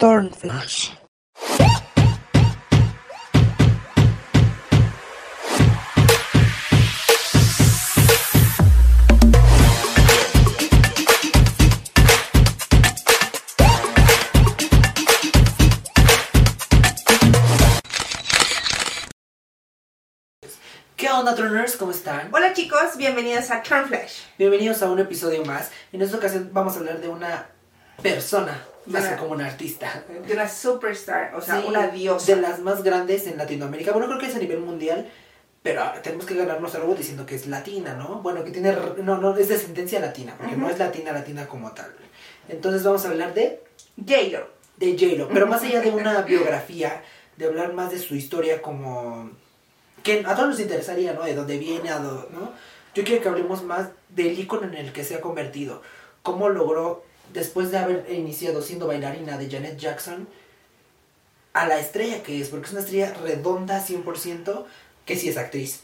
Turnflash. ¿Qué onda, Troners? ¿Cómo están? Hola chicos, bienvenidos a Turnflash. Bienvenidos a un episodio más. En esta ocasión vamos a hablar de una persona, más que como una artista. De una superstar, o sea, Sí, una diosa. De las más grandes en Latinoamérica. Bueno, creo que es a nivel mundial, pero tenemos que ganarnos algo diciendo que es latina, ¿no? Bueno, que tiene... No, no, es descendencia latina, porque no es latina, latina como tal. Entonces vamos a hablar de, J-Lo. de J-Lo, pero más allá de una biografía, de hablar más de su historia como... Que a todos nos interesaría, ¿no? De dónde viene, a dónde, ¿no? Yo quiero que hablemos más del icono en el que se ha convertido. Cómo logró, después de haber iniciado siendo bailarina de Janet Jackson, a la estrella que es, porque es una estrella redonda 100%, que sí es actriz,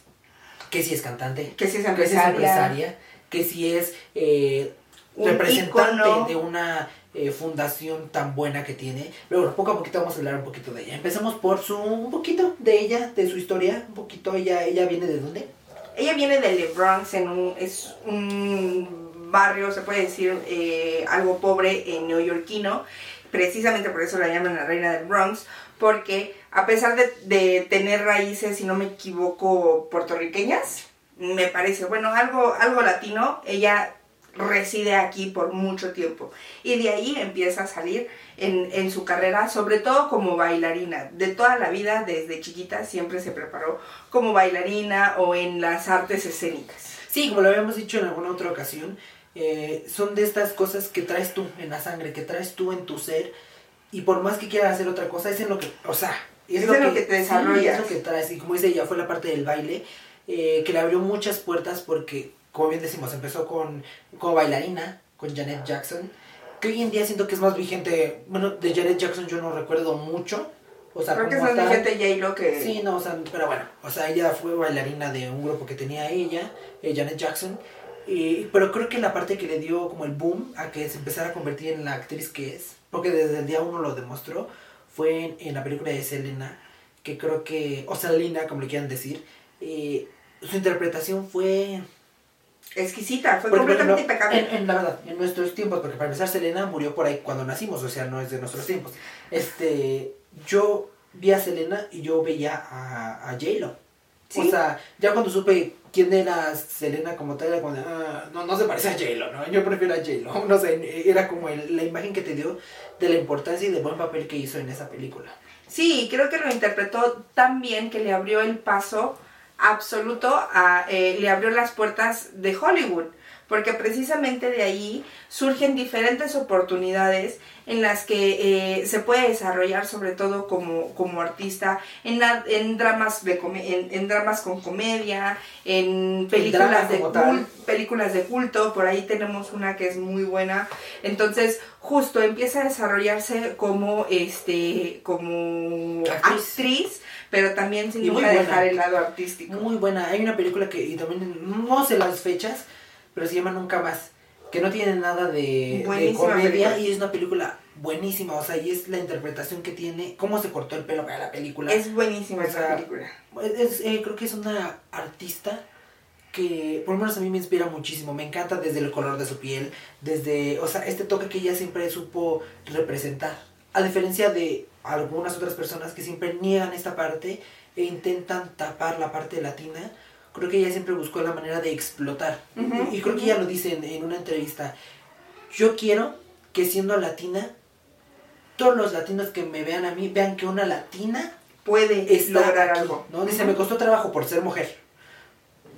que sí es cantante, Que sí es que sí es empresaria. empresaria, que sí es eh, Un representante ícono. de una eh, fundación tan buena que tiene. Luego, poco a poquito vamos a hablar un poquito de ella. Empecemos por su, un poquito de ella, de su historia, un poquito, ella, ella viene de dónde? Ella viene de Le Bronx, en un, es un barrio, se puede decir, eh, algo pobre en neoyorquino. Precisamente por eso la llaman la reina del Bronx, porque a pesar de, de tener raíces, si no me equivoco, puertorriqueñas, me parece, bueno, algo, algo latino, ella reside aquí por mucho tiempo. Y de ahí empieza a salir en, en su carrera, sobre todo como bailarina. De toda la vida, desde chiquita, siempre se preparó como bailarina o en las artes escénicas. Sí, como lo habíamos dicho en alguna otra ocasión, eh, son de estas cosas que traes tú en la sangre, que traes tú en tu ser, y por más que quieras hacer otra cosa, es en lo que, o sea, Es en lo que te sí, desarrollas. es lo que traes, y como dice ella, fue la parte del baile, eh, que le abrió muchas puertas porque, como bien decimos, empezó con, como bailarina, con Janet Jackson, que hoy en día siento que es más vigente, bueno, de Janet Jackson yo no recuerdo mucho, o sea, Creo que es más vigente J-Lo que... Sí, no, o sea, pero bueno, o sea, ella fue bailarina de un grupo que tenía ella, eh, Janet Jackson, y, pero creo que la parte que le dio como el boom a que se empezara a convertir en la actriz que es, porque desde el día uno lo demostró, fue en, en la película de Selena, que creo que, o Selena, como le quieran decir, eh, su interpretación fue... Exquisita, fue porque, completamente impecable. En, en la verdad, en nuestros tiempos, porque para empezar Selena murió por ahí cuando nacimos, o sea, no es de nuestros tiempos. Este, yo vi a Selena y yo veía a, a J-Lo. Sí. O sea, ya cuando supe quién era Selena como tal, era ah, no, no se parece a J-Lo, ¿no? Yo prefiero a J-Lo. No sé, era como la imagen que te dio de la importancia y del buen papel que hizo en esa película. Sí, creo que lo interpretó tan bien que le abrió el paso absoluto, a, eh, le abrió las puertas de Hollywood, porque precisamente de ahí surgen diferentes oportunidades en las que eh, se puede desarrollar sobre todo como, como artista en, en dramas de en, en dramas con comedia, en películas de culto películas de culto, por ahí tenemos una que es muy buena. Entonces, justo empieza a desarrollarse como este como Actriz. actriz, pero también sin nunca dejar el lado artístico. Muy buena. Hay una película que, y también, no sé las fechas, pero se llama Nunca Más. Que no tiene nada de, de comedia película. y es una película buenísima. O sea, y es la interpretación que tiene, cómo se cortó el pelo para la película. Es buenísima O esa sea, película. Es- eh, creo que es una artista que por lo menos a mí me inspira muchísimo. Me encanta desde el color de su piel, desde, o sea, este toque que ella siempre supo representar. A diferencia de algunas otras personas que siempre niegan esta parte e intentan tapar la parte latina, creo que ella siempre buscó la manera de explotar. Ujú, y creo que ella lo dice en, en una entrevista. Yo quiero que siendo latina, todos los latinos que me vean a mí vean que una latina Puede lograr aquí, algo. ¿no? Dice, Ujú. me costó trabajo por ser mujer,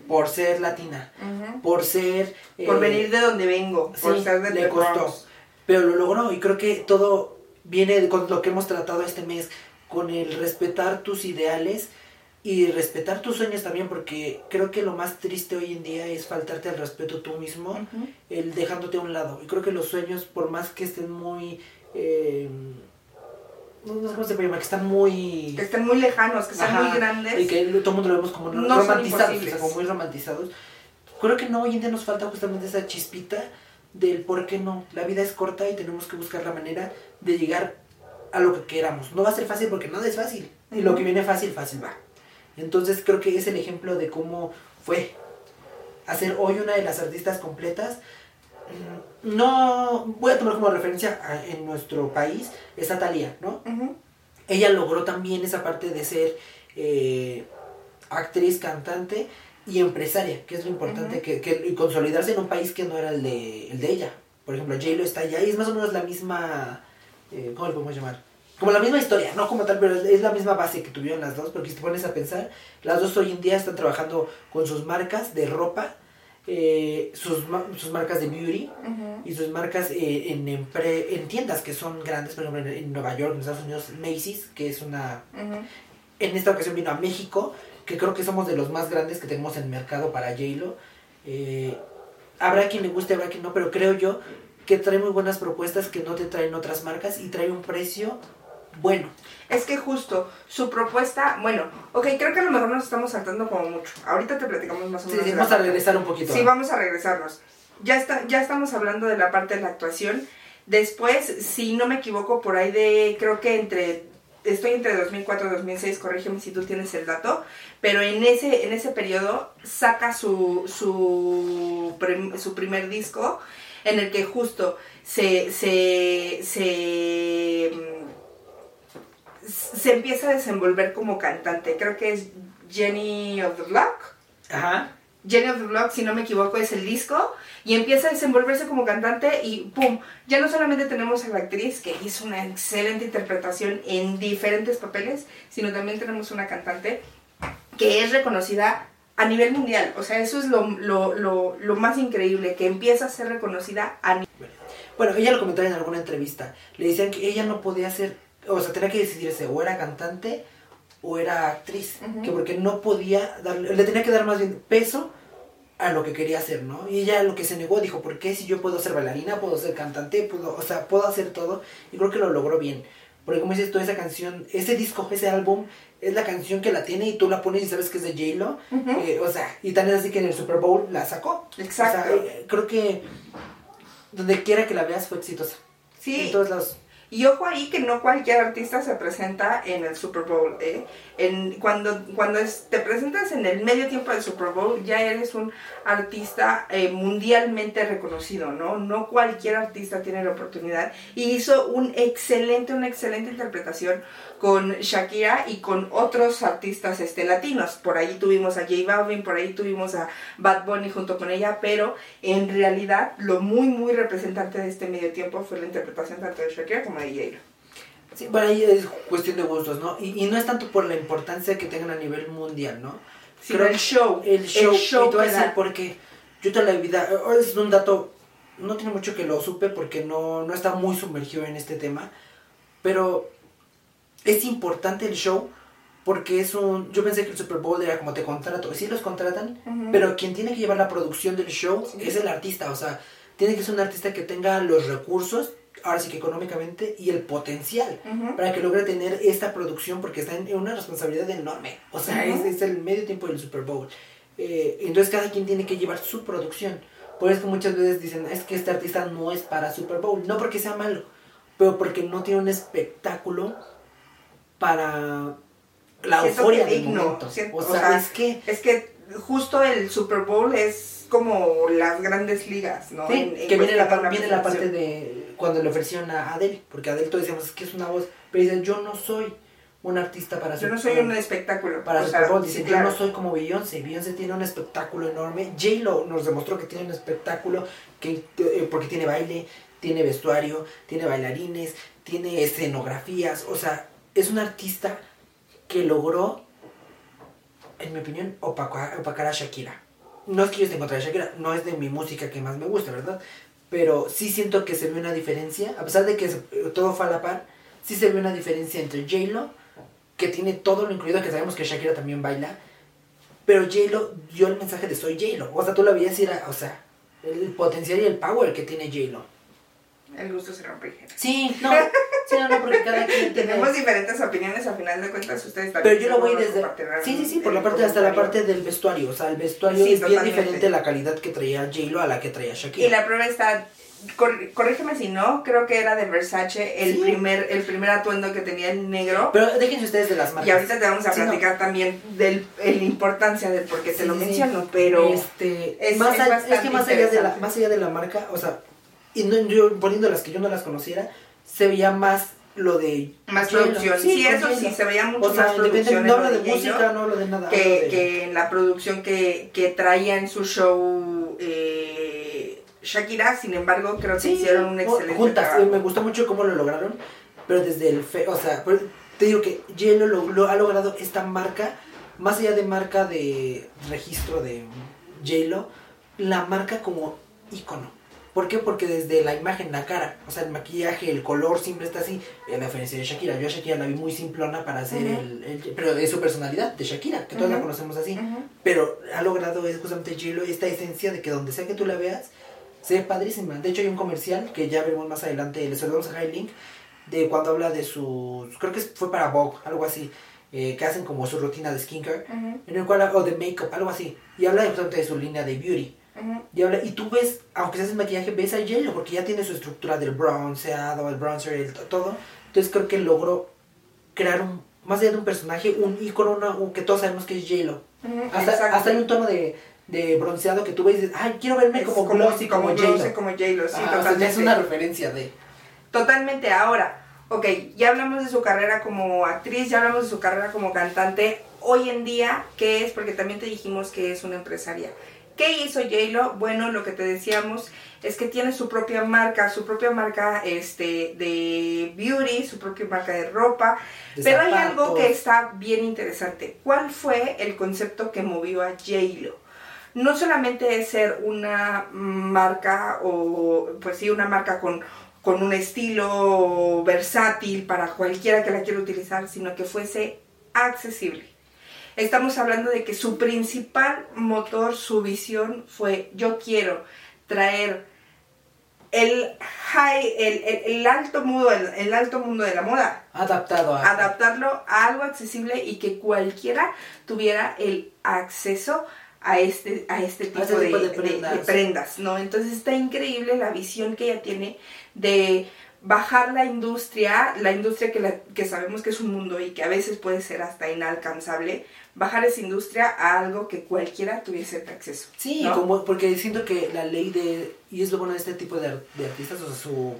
por ser latina, por ser... Por eh, venir de donde vengo, por sí, ser de le costó. Bronx. Pero lo logró y creo que todo viene con lo que hemos tratado este mes, con el respetar tus ideales y respetar tus sueños también, porque creo que lo más triste hoy en día es faltarte al respeto tú mismo, Ujú. el dejándote a un lado. Y creo que los sueños, por más que estén muy... eh, no sé cómo se llama, que están muy... Que estén muy lejanos, que sean muy grandes. Y que todo el mundo lo vemos como No romantizados, o sea, como muy romantizados. Creo que no, hoy en día nos falta justamente esa chispita del por qué no. La vida es corta y tenemos que buscar la manera de llegar a lo que queramos. No va a ser fácil porque nada es fácil. Y lo que viene fácil, fácil va. Entonces creo que es el ejemplo de cómo fue hacer hoy una de las artistas completas. No voy a tomar como referencia a- en nuestro país, es Talía, ¿no? Ella logró también esa parte de ser eh, actriz, cantante y empresaria, que es lo importante, que- y consolidarse en un país que no era el de, el de ella. Por ejemplo, J-Lo está allá y es más o menos la misma, eh, ¿cómo le podemos llamar? Como la misma historia, no como tal, pero es, la misma base que tuvieron las dos, porque si te pones a pensar, las dos hoy en día están trabajando con sus marcas de ropa, eh, sus, sus marcas de beauty, y sus marcas eh, en, empre- en tiendas que son grandes, por ejemplo en, en Nueva York, en Estados Unidos, Macy's, que es una... En esta ocasión vino a México, que creo que somos de los más grandes que tenemos en el mercado para J-Lo. Eh, habrá quien le guste, habrá quien no, pero creo yo que trae muy buenas propuestas que no te traen otras marcas y trae un precio bueno. Es que justo su propuesta, bueno, ok, creo que a lo mejor nos estamos saltando como mucho. Ahorita te platicamos más o menos. sí, vamos a parte. regresar un poquito. Sí, vamos a regresarnos. Ya, está, ya estamos hablando de la parte de la actuación. Después, si no me equivoco, por ahí de, creo que entre, estoy entre 2004 y 2006, corrígeme si tú tienes el dato, pero en ese, en ese periodo saca su, su, su primer disco en el que justo se, se, se, mm, se empieza a desenvolver como cantante. Creo que es Jenny of the Block. Ajá. Jenny of the Block, si no me equivoco, es el disco, y empieza a desenvolverse como cantante y ¡pum! Ya no solamente tenemos a la actriz que hizo una excelente interpretación en diferentes papeles, sino también tenemos una cantante que es reconocida a nivel mundial. O sea, eso es lo, lo, lo, lo más increíble, que empieza a ser reconocida a nivel Bueno, ella lo comentaba en alguna entrevista. Le decían que ella no podía ser, o sea, tenía que decidirse o era cantante o era actriz. Que porque no podía darle, le tenía que dar más bien peso a lo que quería hacer, ¿no? Y ella lo que se negó, dijo, ¿por qué si yo puedo ser bailarina, puedo ser cantante, puedo, o sea, puedo hacer todo? Y creo que lo logró bien. Porque como dices tú, esa canción, ese disco, ese álbum, es la canción que la tiene y tú la pones y sabes que es de J-Lo. Eh, o sea, y tan es así que en el Super Bowl la sacó. Exacto. O sea, eh, creo que donde quiera que la veas fue exitosa. Sí, En todos lados. Y ojo ahí que no cualquier artista se presenta en el Super Bowl. ¿eh? Cuando cuando te presentas en el medio tiempo del Super Bowl, ya eres un artista eh, mundialmente reconocido, ¿no? No cualquier artista tiene la oportunidad. Y hizo un excelente, una excelente interpretación con Shakira y con otros artistas este, latinos. Por ahí tuvimos a J Balvin, por ahí tuvimos a Bad Bunny junto con ella, pero en realidad lo muy, muy representante de este medio tiempo fue la interpretación tanto de Shakira como de J-Lo. Sí, bueno, ahí es cuestión de gustos, ¿no? Y, y no es tanto por la importancia que tengan a nivel mundial, ¿no? Sino el show. El show, y te voy a que decir porque yo toda la vida, eh, es un dato, no tiene mucho que lo supe porque no, no está muy sumergido en este tema, pero es importante el show porque es un, yo pensé que el Super Bowl era como te contrato, sí los contratan, Ujú. pero quien tiene que llevar la producción del show Sí. es el artista, o sea, tiene que ser un artista que tenga los recursos, ahora sí que económicamente, y el potencial Ujú. para que logre tener esta producción porque está en, una responsabilidad enorme. O sea, Ujú. es, es el medio tiempo del Super Bowl. Eh, entonces cada quien tiene que llevar su producción. Por eso que muchas veces dicen, es que este artista no es para Super Bowl. No porque sea malo, pero porque no tiene un espectáculo para la Siento euforia del digno, momento. siento- o o sea, es que... Es que justo el Super Bowl es como las grandes ligas, ¿no? Sí, En- en que viene la, par- viene parte de cuando le ofrecieron a Adele, porque Adele todos decíamos es que es una voz, pero dice yo no soy un artista para Yo no soy Bowl". un espectáculo. para Super Bowl. Dicen, claro. yo no soy como Beyoncé. Beyoncé tiene un espectáculo enorme. J-Lo nos demostró que tiene un espectáculo que, eh, porque tiene baile, tiene vestuario, tiene bailarines, tiene escenografías. O sea, es un artista que logró, en mi opinión, opacar, a Shakira. No es que yo esté en contra de Shakira, no es de mi música que más me gusta, ¿verdad? Pero sí siento que se ve una diferencia, a pesar de que se- todo fue a la par, sí se ve una diferencia entre J-Lo que tiene todo lo incluido, que sabemos que Shakira también baila, pero J-Lo dio el mensaje de soy J-Lo. O sea, tú la veías y era, o sea, el potencial y el power que tiene J-Lo. El gusto se rompe. Sí, no, sí, no, no, porque cada quien tiene... Tenemos diferentes opiniones, a final de cuentas ustedes también. Pero yo lo voy desde... Sí, sí, sí, por el la parte, hasta la parte del vestuario. O sea, el vestuario Sí, es bien diferente la calidad que traía J-Lo a la que traía Y Shakira. la prueba está cor- corrígeme si no, creo que era de Versace el Sí. primer el primer atuendo que tenía el negro. Pero déjense ustedes de las marcas. Y ahorita te vamos a Sí, no. platicar también de la importancia del por qué te lo menciono, pero Este, es- más es que más allá, de la, más allá de la marca, o sea, y no, yo poniendo las que yo no las conociera, se veía más lo de más producción. Sí, eso sí, se veía mucho O sea, más producción. no hablo lo de música, no hablo de nada. que, de- que en la producción que, que traía en su show eh, Shakira, sin embargo, creo que Sí, hicieron un excelente juntas, trabajo. me gustó mucho cómo lo lograron, pero desde el fe, o sea, te digo que J-Lo lo, lo ha logrado esta marca, más allá de marca de registro de J-Lo, la marca como icono. ¿Por qué? Porque desde la imagen, la cara, o sea, el maquillaje, el color siempre está así. En la diferencia de Shakira, yo a Shakira la vi muy simplona para hacer el, el- Pero es su personalidad, de Shakira, que todos la conocemos así. Pero ha logrado es justamente J-Lo esta esencia de que donde sea que tú la veas, se ve padrísima. De hecho, hay un comercial que ya veremos más adelante, les vamos a dejar el link, de cuando habla de su. Creo que fue para Vogue, algo así, eh, que hacen como su rutina de skincare, en el cual, o de makeup, algo así. Y habla justamente de su línea de beauty. Y, habla, y tú ves, aunque se hace maquillaje, ves a J-Lo, porque ya tiene su estructura del bronceado, el bronzer, el to- todo. Entonces creo que logró crear un. Más allá de un personaje, un icono, una- un- que todos sabemos que es J-Lo. Hasta, hasta hay un tono de, de bronceado que tú ves y dices, ay, quiero verme Es como, glossy, como, J-Lo. como J-Lo, sí, Ah, o sea, totalmente. es una referencia de... Totalmente. Ahora, ok, ya hablamos de su carrera como actriz, ya hablamos de su carrera como cantante. Hoy en día, ¿qué es? Porque también te dijimos que es una empresaria. ¿Qué hizo J-Lo? Bueno, lo que te decíamos es que tiene su propia marca, su propia marca este, de beauty, su propia marca de ropa. de Pero hay algo que está bien interesante. ¿Cuál fue el concepto que movió a J-Lo? No solamente es ser una marca o, pues sí, una marca con, con un estilo versátil para cualquiera que la quiera utilizar, sino que fuese accesible. Estamos hablando de que su principal motor, su visión fue yo quiero traer el high, el, el- el alto mundo, el, el alto mundo de la moda Adaptado a... adaptarlo a algo accesible y que cualquiera tuviera el acceso a este, a este tipo, este de, tipo de de- prendas. de prendas, ¿no? Entonces está increíble la visión que ella tiene de bajar la industria, la industria que, la- que sabemos que es un mundo y que a veces puede ser hasta inalcanzable, bajar esa industria a algo que cualquiera tuviese acceso. Sí, ¿no? como, porque siento que la ley de... Y es lo bueno de este tipo de, de artistas, o sea, su...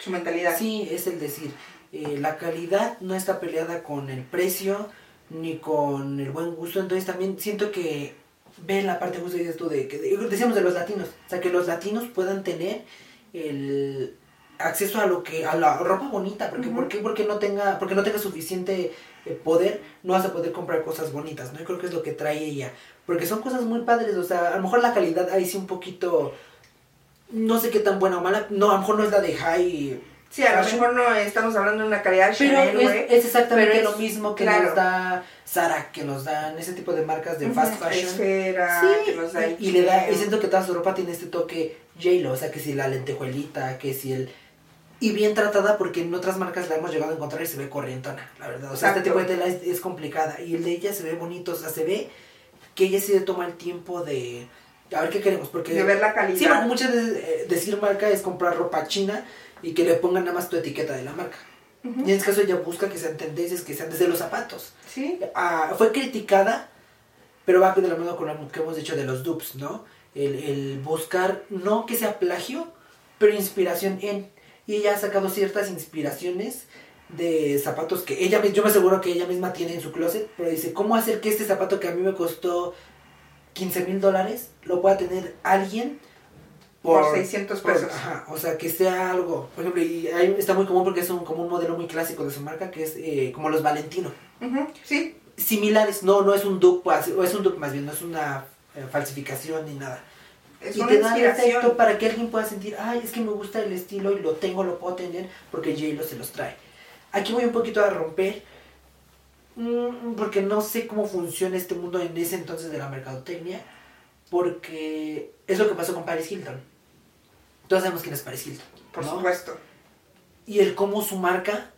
Su mentalidad. Sí, es el decir, eh, la calidad no está peleada con el precio ni con el buen gusto, entonces también siento que ve la parte justo dices tú de que de- decíamos de los latinos, o sea que los latinos puedan tener el acceso a lo que a la ropa bonita, porque Ujú. ¿por qué? porque no tenga porque no tenga suficiente eh, poder, no vas a poder comprar cosas bonitas, ¿no? Yo creo que es lo que trae ella, porque son cosas muy padres, o sea, a lo mejor la calidad ahí sí un poquito no sé qué tan buena o mala, no, a lo mejor no es la de high Sí, a lo mejor no estamos hablando de una calidad pero Chanel, es, es exactamente pero lo mismo que claro. nos da Zara, que nos dan ese tipo de marcas de fast fashion. Esfera, Sí, que nos da y, y le da, y H&M. siento que toda su ropa tiene este toque J-Lo, o sea, que si la lentejuelita, que si el... Y bien tratada porque en otras marcas la hemos llegado a encontrar y se ve corrientona, la verdad. O sea, este Exacto. tipo de tela es, es complicada y el de ella se ve bonito, o sea, se ve que ella sí se toma el tiempo de... A ver qué queremos, porque... de ver la calidad. Sí, porque muchas veces eh, decir marca es comprar ropa china y que le pongan nada más tu etiqueta de la marca. Y en este caso ella busca que sean tendencias, que sean desde los zapatos. Sí, Ah, fue criticada, pero va de la mano con lo que hemos dicho de los dupes, ¿no? El, el buscar, no que sea plagio, pero inspiración en. Y ella ha sacado ciertas inspiraciones de zapatos que ella, yo me aseguro que ella misma tiene en su closet, pero dice, ¿cómo hacer que este zapato que a mí me costó 15 mil dólares lo pueda tener alguien por, 600 por- pesos. ajá, o sea, que sea algo, por ejemplo, y ahí está muy común porque es un, como un modelo muy clásico de su marca, que es eh, como los Valentino Sí, similares, no, no es un dupe, o es un dupe más bien, no es una eh, falsificación ni nada. Es y una te da el efecto para que alguien pueda sentir, ay, es que me gusta el estilo y lo tengo, lo puedo tener, porque J-Lo se los trae. Aquí voy un poquito a romper, mm, porque no sé cómo funciona este mundo en ese entonces de la mercadotecnia, porque es lo que pasó con Paris Hilton. Todos sabemos quién es Paris Hilton. Por ¿no? supuesto. Y el cómo su marca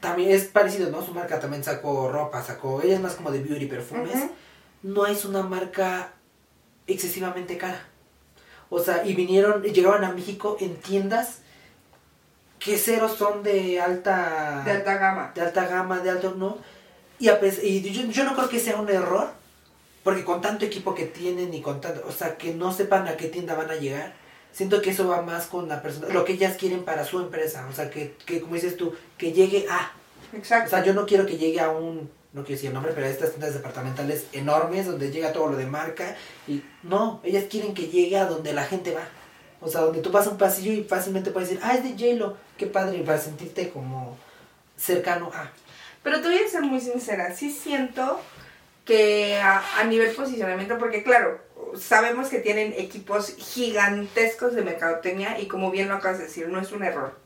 también es parecido, ¿no? Su marca también sacó ropa, sacó, ella es más como de beauty, perfumes. No es una marca excesivamente cara. O sea, y vinieron, llegaban a México en tiendas que cero son de alta... De alta gama. De alta gama, de alto, ¿no? Y, a pes- y yo, yo no creo que sea un error, porque con tanto equipo que tienen y con tanto, o sea, que no sepan a qué tienda van a llegar, siento que eso va más con la persona, lo que ellas quieren para su empresa, o sea, que, que como dices tú, que llegue a, o Exacto. sea, yo no quiero que llegue a un, no quiero decir el nombre, pero a estas tiendas departamentales enormes donde llega todo lo de marca, y no, ellas quieren que llegue a donde la gente va, o sea, donde tú pasas un pasillo y fácilmente puedes decir, ah, es de J-Lo, qué padre, y para sentirte como cercano a. Pero te voy a ser muy sincera, sí siento que a, a nivel posicionamiento, porque claro, sabemos que tienen equipos gigantescos de mercadotecnia y como bien lo acabas de decir, no es un error.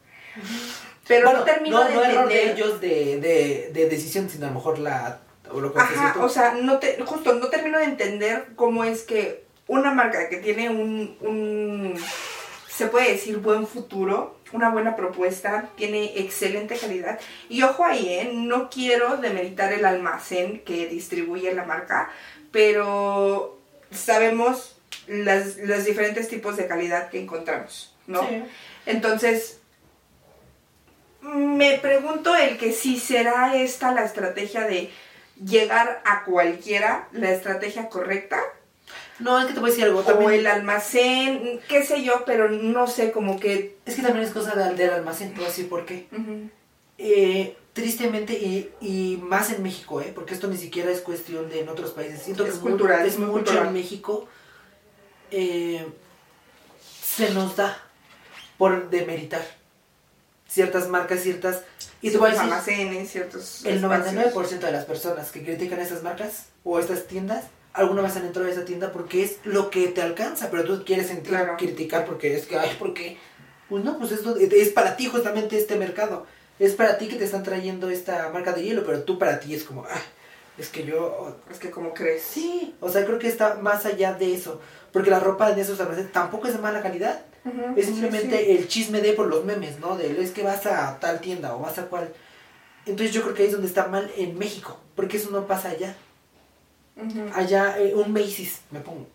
Pero Bueno, no termino no, de no error entender. de ellos de, de, de decisión, sino a lo mejor la... O lo que Ajá, o sea, no te, justo no termino de entender cómo es que una marca que tiene un, un, se puede decir, buen futuro, una buena propuesta, tiene excelente calidad. Y ojo ahí, ¿eh? no quiero demeritar el almacén que distribuye la marca, pero sabemos las, los diferentes tipos de calidad que encontramos, ¿no? Sí. Entonces, me pregunto el que si será esta la estrategia de llegar a cualquiera, la estrategia correcta, No, es que te voy a decir algo o también. el almacén, qué sé yo, pero no sé, como que... Es que también es cosa del, del almacén, te voy a decir por qué. Eh, tristemente, y, y más en México, ¿eh? Porque esto ni siquiera es cuestión de en otros países. Siento Es que cultural, es es muy mucho cultural. en México. eh, se nos da por demeritar ciertas marcas, ciertas... Y te voy a almacenes, ciertos El espacios. 99% de las personas que critican estas marcas o estas tiendas, alguna vez han entrado a esa tienda porque es lo que te alcanza, pero tú quieres sentir, Claro. criticar porque es que, ay, ¿por qué? Pues no, pues esto es para ti justamente este mercado. Es para ti que te están trayendo esta marca de hielo, pero tú para ti es como, ah, es que yo... Es que como crees. Sí, o sea, creo que está más allá de eso. Porque la ropa de esos almacenes tampoco es de mala calidad. Es simplemente sí. el chisme de por los memes, ¿no? Del es que vas a tal tienda o vas a cual. Entonces yo creo que ahí es donde está mal en México, porque eso no pasa allá. Allá eh, un Macy's, me pongo.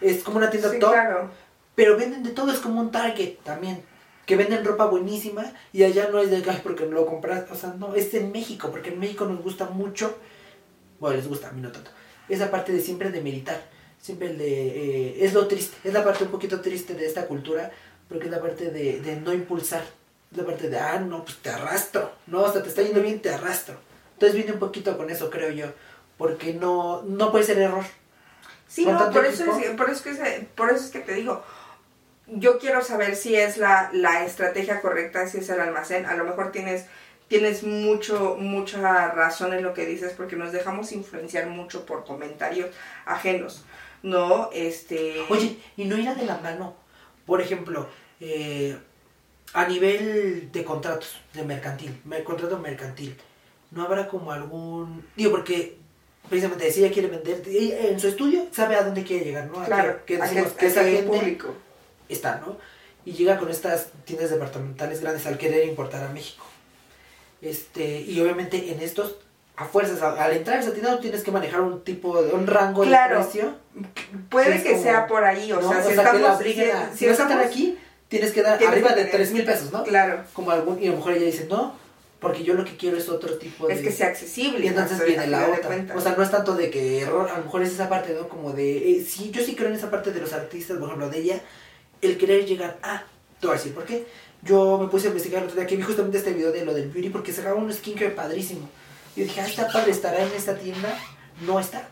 Es como una tienda Sí, top, claro. pero venden de todo, es como un Target también. Que venden ropa buenísima y allá no es de ay, porque lo compras, o sea, no, es en México, porque en México nos gusta mucho, bueno, les gusta, a mí no tanto, esa parte de siempre de meditar, siempre el de, eh, es lo triste, es la parte un poquito triste de esta cultura, porque es la parte de, de no impulsar, es la parte de, ah, no, pues te arrastro, no, o sea, te está yendo bien, te arrastro. Entonces viene un poquito con eso, creo yo, porque no, no puede ser error. Sí, no, por eso, es, por, eso es que, por eso es que te digo, yo quiero saber si es la, la estrategia correcta, si es el almacén. A lo mejor tienes, tienes mucho, mucha razón en lo que dices porque nos dejamos influenciar mucho por comentarios ajenos. No, este... Oye, y no irá de la mano. Por ejemplo, eh, a nivel de contratos, de mercantil, mer- contrato mercantil, ¿no habrá como algún... Digo, porque precisamente si ella quiere vender, en su estudio sabe a dónde quiere llegar, ¿no? Claro, que, decimos que- esa gente público. está, ¿no? Y llega con estas tiendas departamentales grandes al querer importar a México. Este, y obviamente en estos, a fuerzas, al entrar a esa tienda tú tienes que manejar un tipo de, un rango Claro. de precio. Puede que como- sea por ahí, o ¿no? sea, si que la estamos... si- si vas a estar estamos- aquí, tienes que dar tienes arriba que de 3 mil pesos, ¿no? Claro, Como algún, y a lo mejor ella dice, no, porque yo lo que quiero es otro tipo de... es que sea accesible. Y entonces viene la otra. O sea, no es tanto de que error, a lo mejor es esa parte, ¿no? Como de, eh, sí, yo sí creo en esa parte de los artistas, por ejemplo, de ella, el querer llegar a, te voy a decir, ¿por qué? Yo me puse a investigar el otro día que vi justamente este video de lo del beauty porque sacaba un skincare padrísimo. Y yo dije, ah, está padre, estará en esta tienda. No está.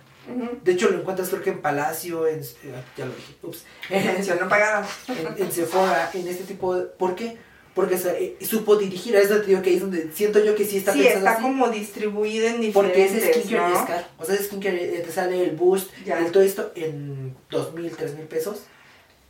De hecho, lo encuentras creo que en Palacio, en... eh, ya lo dije, ups. Mención no pagada. en, en Sephora, en este tipo de... ¿Por qué? Porque eh, supo dirigir, es donde te digo que es donde siento yo que sí está sí, pensando está así. como distribuido en Porque diferentes, ese skincare ¿no? es caro. O sea, ese skincare eh, te sale el boost, Ya. el todo esto en dos mil, tres mil pesos.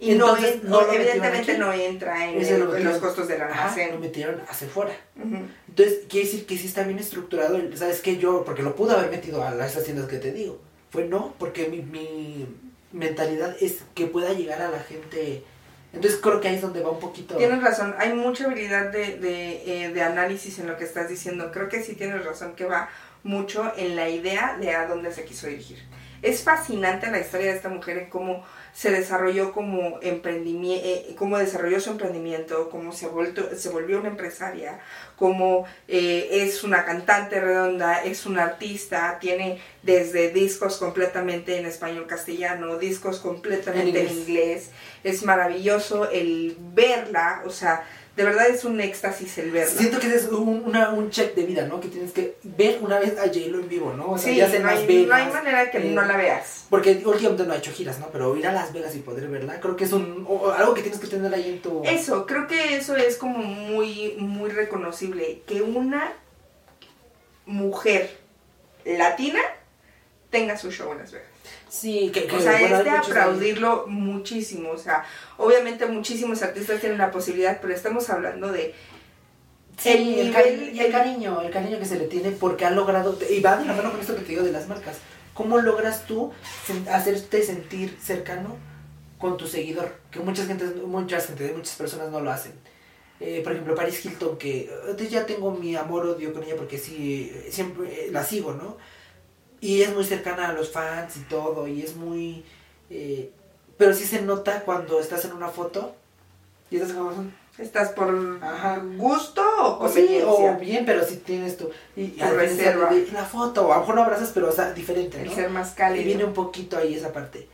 Y Entonces, en- no lo evidentemente no entra en, el- lo los costos del Ajá, lo almacén. metieron a Sephora. Ujú. Entonces, quiere decir que sí está bien estructurado. ¿Sabes qué? Yo, porque lo pude haber metido a las- esas tiendas que te digo. Fue no, porque mi, mi mentalidad es que pueda llegar a la gente. Entonces, creo que ahí es donde va un poquito. Tienes razón, hay mucha habilidad de, de, eh, de análisis en lo que estás diciendo. Creo que sí tienes razón que va mucho en la idea de a dónde se quiso dirigir. es fascinante la historia de esta mujer en cómo se desarrolló como emprendimiento, eh, cómo desarrolló su emprendimiento, cómo se, se volvió una empresaria, cómo eh, es una cantante redonda, es una artista, tiene desde discos completamente en español castellano, discos completamente en inglés. Es maravilloso el verla, o sea, de verdad es un éxtasis el verla. Siento que es un, una, un check de vida, ¿no? Que tienes que ver una vez a J-Lo en vivo, ¿no? O sea, sí, ya no, hay, no hay manera que no la veas. Porque últimamente no ha hecho giras, ¿no? Pero ir a Las Vegas y poder verla, creo que es un algo que tienes que tener ahí en tu... Eso, creo que eso es como muy, muy reconocible. Que una mujer latina tenga su show en Las Vegas. Sí, que, o sea, es de aplaudirlo muchísimo. O sea, obviamente muchísimos artistas tienen la posibilidad, pero estamos hablando de el, el, cariño, el cariño que se le tiene porque ha logrado, y va de la mano con esto que te digo de las marcas, ¿cómo logras tú hacerte sentir cercano con tu seguidor? Que mucha gente, mucha gente, muchas personas no lo hacen. Eh, por ejemplo, Paris Hilton, que entonces ya tengo mi amor odio con ella porque sí, siempre la sigo, ¿no? Y es muy cercana a los fans y todo, y es muy... Eh, pero sí se nota cuando estás en una foto y estás como... ¿Estás por gusto o o, sí, o bien, pero si tienes tu... Y, reserva. la foto, o a lo mejor no abrazas, pero o sea, diferente, ¿no? El ser más cálido. Y viene un poquito ahí esa parte.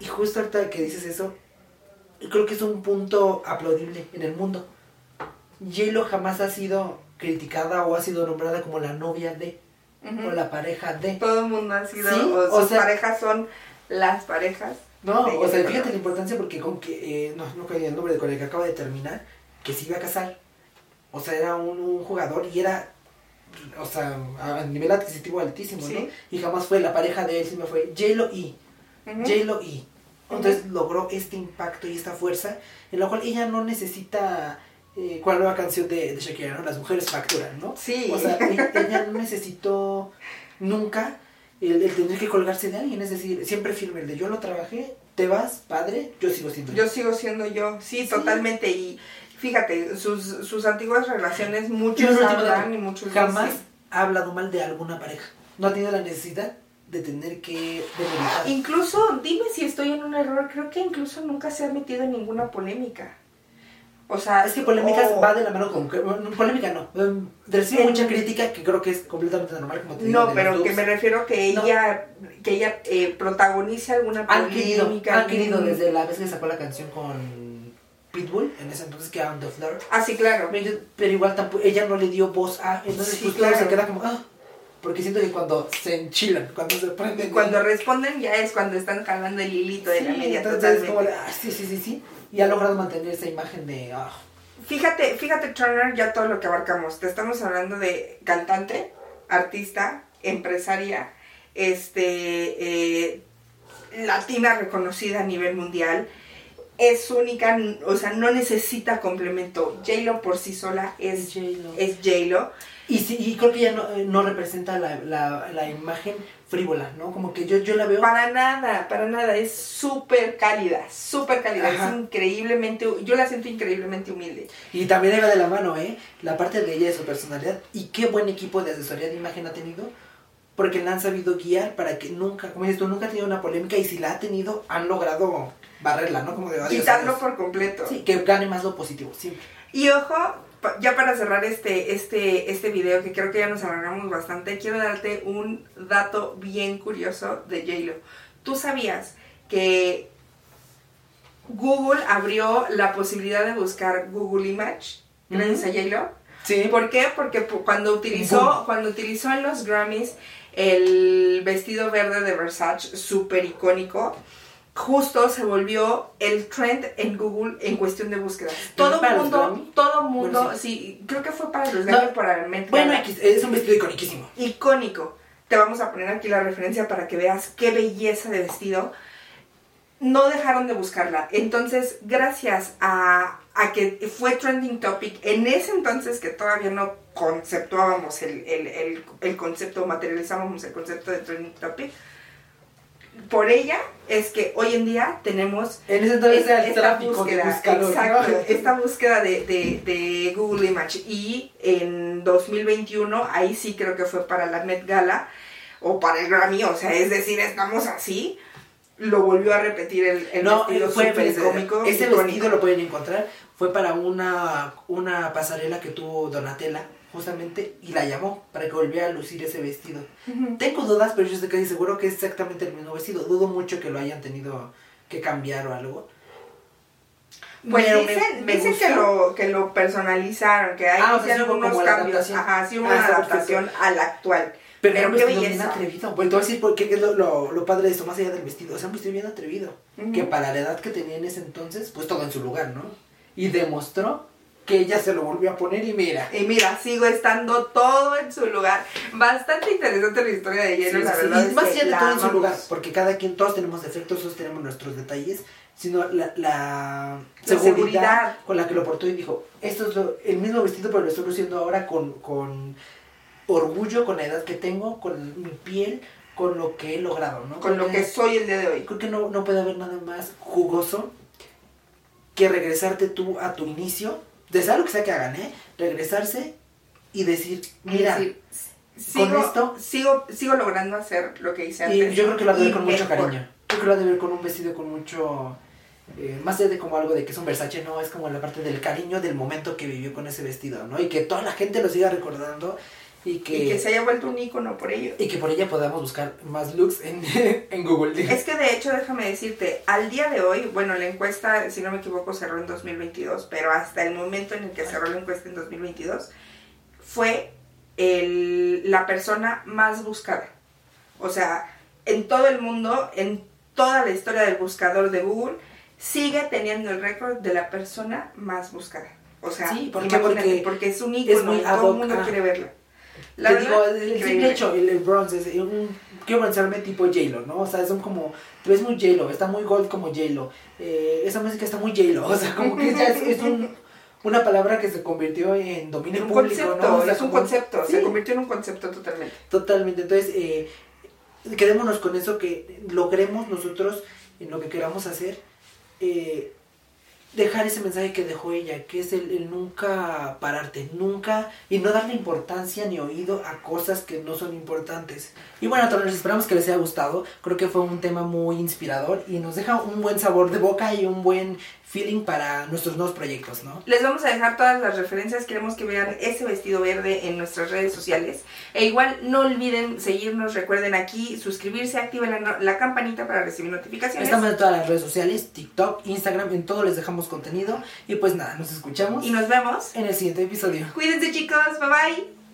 Y justo ahorita que dices eso, creo que es un punto aplaudible en el mundo. J-Lo jamás ha sido criticada o ha sido nombrada como la novia de o la pareja de. Todo el mundo ha sido, o, sus parejas son las parejas. No, o sea, fíjate la importancia porque con que, eh, no, no el nombre de con el que acaba de terminar, que se iba a casar. O sea, era un, jugador y era, o sea, a nivel adquisitivo altísimo, ¿no? Y jamás fue la pareja de él, sino fue J-Lo y. J-Lo y. Entonces logró este impacto y esta fuerza, en la cual ella no necesita eh, con la nueva canción de, Shakira, ¿no? Las mujeres facturan, ¿no? Sí. O sea, ella no necesitó nunca el, tener que colgarse de alguien, es decir, siempre firme el de yo lo trabajé, te vas, padre, yo sigo siendo yo. Yo sigo siendo yo, sí, totalmente, y fíjate, sus, sus antiguas relaciones, muchos hablan y muchos Jamás ha hablado mal de alguna pareja, no ha tenido la necesidad de tener que Incluso, dime si estoy en un error, creo que incluso nunca se ha metido en ninguna polémica. O sea, es que polémicas va de la mano con. Polémica no. Um, recibe mucha crítica que creo que es completamente normal, como te digo. No, pero que me refiero que ella, que ella eh, protagonice alguna polémica. Han querido, desde la vez que sacó la canción con Pitbull, en ese entonces que era the Floor. Ah, sí, claro. Pero, igual tampoco, ella no le dio voz a. Entonces, sí, pues se queda como. Ah, porque siento que cuando se enchilan, cuando se prenden. Y cuando responden ya es cuando están jalando el hilito de la media. Entonces, como, ah, sí, sí, sí, sí y ha logrado mantener esa imagen de... Ah. Fíjate, fíjate Turner, ya todo lo que abarcamos. Te estamos hablando de cantante, artista, empresaria, este, eh, latina reconocida a nivel mundial. Es única, o sea, no necesita complemento. J-Lo por sí sola es J-Lo. Es J-Lo. Y, sí, y creo que ya no, no representa la, la, la imagen frívola, ¿no? Como que yo, yo la veo... Para nada, para nada, es súper cálida, súper cálida, es increíblemente, yo la siento increíblemente humilde. Y también va de la mano, ¿eh? La parte de ella, de su personalidad, y qué buen equipo de asesoría de imagen ha tenido, porque la han sabido guiar para que nunca, como dices tú, nunca ha tenido una polémica, y si la ha tenido, han logrado barrerla, ¿no? Como de Quitarlo por completo. Sí, que gane más lo positivo, siempre. Y ojo, ya para cerrar este, este, este video, que creo que ya nos alargamos bastante, quiero darte un dato bien curioso de JLo. ¿Tú sabías que Google abrió la posibilidad de buscar Google Image gracias a JLo? Sí. ¿Por qué? Porque cuando utilizó, cuando utilizó en los Grammys el vestido verde de Versace, súper icónico, justo se volvió el trend en Google en cuestión de búsqueda. Todo el mundo, todo mundo, sí. creo que fue para los Grammy probablemente. Bueno, es un vestido icónico. Icónico. Te vamos a poner aquí la referencia para que veas qué belleza de vestido. No dejaron de buscarla. Entonces, gracias a, a que fue trending topic, en ese entonces que todavía no conceptuábamos el, el, el, el concepto, materializábamos el concepto de trending topic, por ella es que hoy en día tenemos en ese entonces esta búsqueda, exacto, esta búsqueda de, de, de, Google Image y en 2021 ahí sí creo que fue para la Met Gala o para el Grammy, o sea, es decir, estamos así. Lo volvió a repetir el, el No, vestido fue súper ese- cómico. Ese vestido lo pueden encontrar. Fue para una, una pasarela que tuvo Donatella, justamente, y la llamó para que volviera a lucir ese vestido. Tengo dudas, pero yo estoy casi seguro que es exactamente el mismo vestido. Dudo mucho que lo hayan tenido que cambiar o algo. Pues Pero dicen, me dicen que, lo, que lo personalizaron, que ahí Ah, o sea, sí hicieron hubo unos como la cambios. Ajá, sí Ah, una adaptación al actual. Pero, Pero qué vestido bien belleza. atrevido. Pues te voy a decir por qué es lo, lo, lo padre de esto, más allá del vestido. O sea, un vestido bien atrevido. Que para la edad que tenía en ese entonces, pues todo en su lugar, ¿no? Y demostró que ella se lo volvió a poner y mira. Y mira, sigo estando todo en su lugar. Bastante interesante la historia de Sí, Hielo, la sí, sí. verdad. Y más que allá de todo en su lugar, porque cada quien, todos tenemos defectos, todos tenemos nuestros detalles, sino la, la, La seguridad, seguridad. con la que lo portó y dijo, esto es lo- el mismo vestido, pero lo estoy luciendo ahora con, con orgullo, con la edad que tengo, con mi piel, con lo que he logrado, ¿no? Con Creo lo que soy el día de hoy. Creo que no, no puede haber nada más jugoso que regresarte tú a tu inicio, de sea lo que sea que hagan, ¿eh? Regresarse y decir, mira, decir, sigo, esto- sigo, sigo logrando hacer lo que hice y antes. yo creo que lo ha de ver y con mucho mejor. cariño. Yo creo que lo ha de ver con un vestido con mucho... eh, más allá de como algo de que es un Versace, no, es como la parte del cariño del momento que vivió con ese vestido, ¿no? Y que toda la gente lo siga recordando y que... Y que se haya vuelto un ícono por ello. y que por ella podamos buscar más looks en, en Google. Es que de hecho, déjame decirte, al día de hoy, bueno, la encuesta, si no me equivoco, cerró en 2022, pero hasta el momento en el que cerró la encuesta en 2022, fue el- la persona más buscada. O sea, en todo el mundo, en toda la historia del buscador de Google, sigue teniendo el récord de la persona más buscada. O sea, Sí, Porque porque es un es muy ad todo el mundo quiere verla. La Te digo, el, simple hecho, el, el bronze, es un, quiero pensarme tipo J-Lo, ¿no? O sea, son como, te ves muy J-Lo, está muy gold como J-Lo. Eh, esa música está muy J-Lo, o sea, como que ya es, es un, una palabra que se convirtió en dominio un público, concepto, ¿no? O sea, es un como- concepto, Sí, se convirtió en un concepto totalmente. Totalmente, entonces, eh, quedémonos con eso, que logremos nosotros en lo que queramos hacer, eh, dejar ese mensaje que dejó ella, que es el, nunca pararte, nunca, y no darle importancia ni oído a cosas que no son importantes. Y bueno, todos esperamos que les haya gustado, creo que fue un tema muy inspirador y nos deja un buen sabor de boca y un buen feeling para nuestros nuevos proyectos, ¿no? Les vamos a dejar todas las referencias, queremos que vean ese vestido verde en nuestras redes sociales. E igual no olviden seguirnos, recuerden aquí suscribirse, activen la, la campanita para recibir notificaciones. Estamos en todas las redes sociales, TikTok, Instagram, en todo les dejamos contenido y pues nada, nos escuchamos Y nos vemos. en el siguiente episodio. Cuídense chicos, bye bye.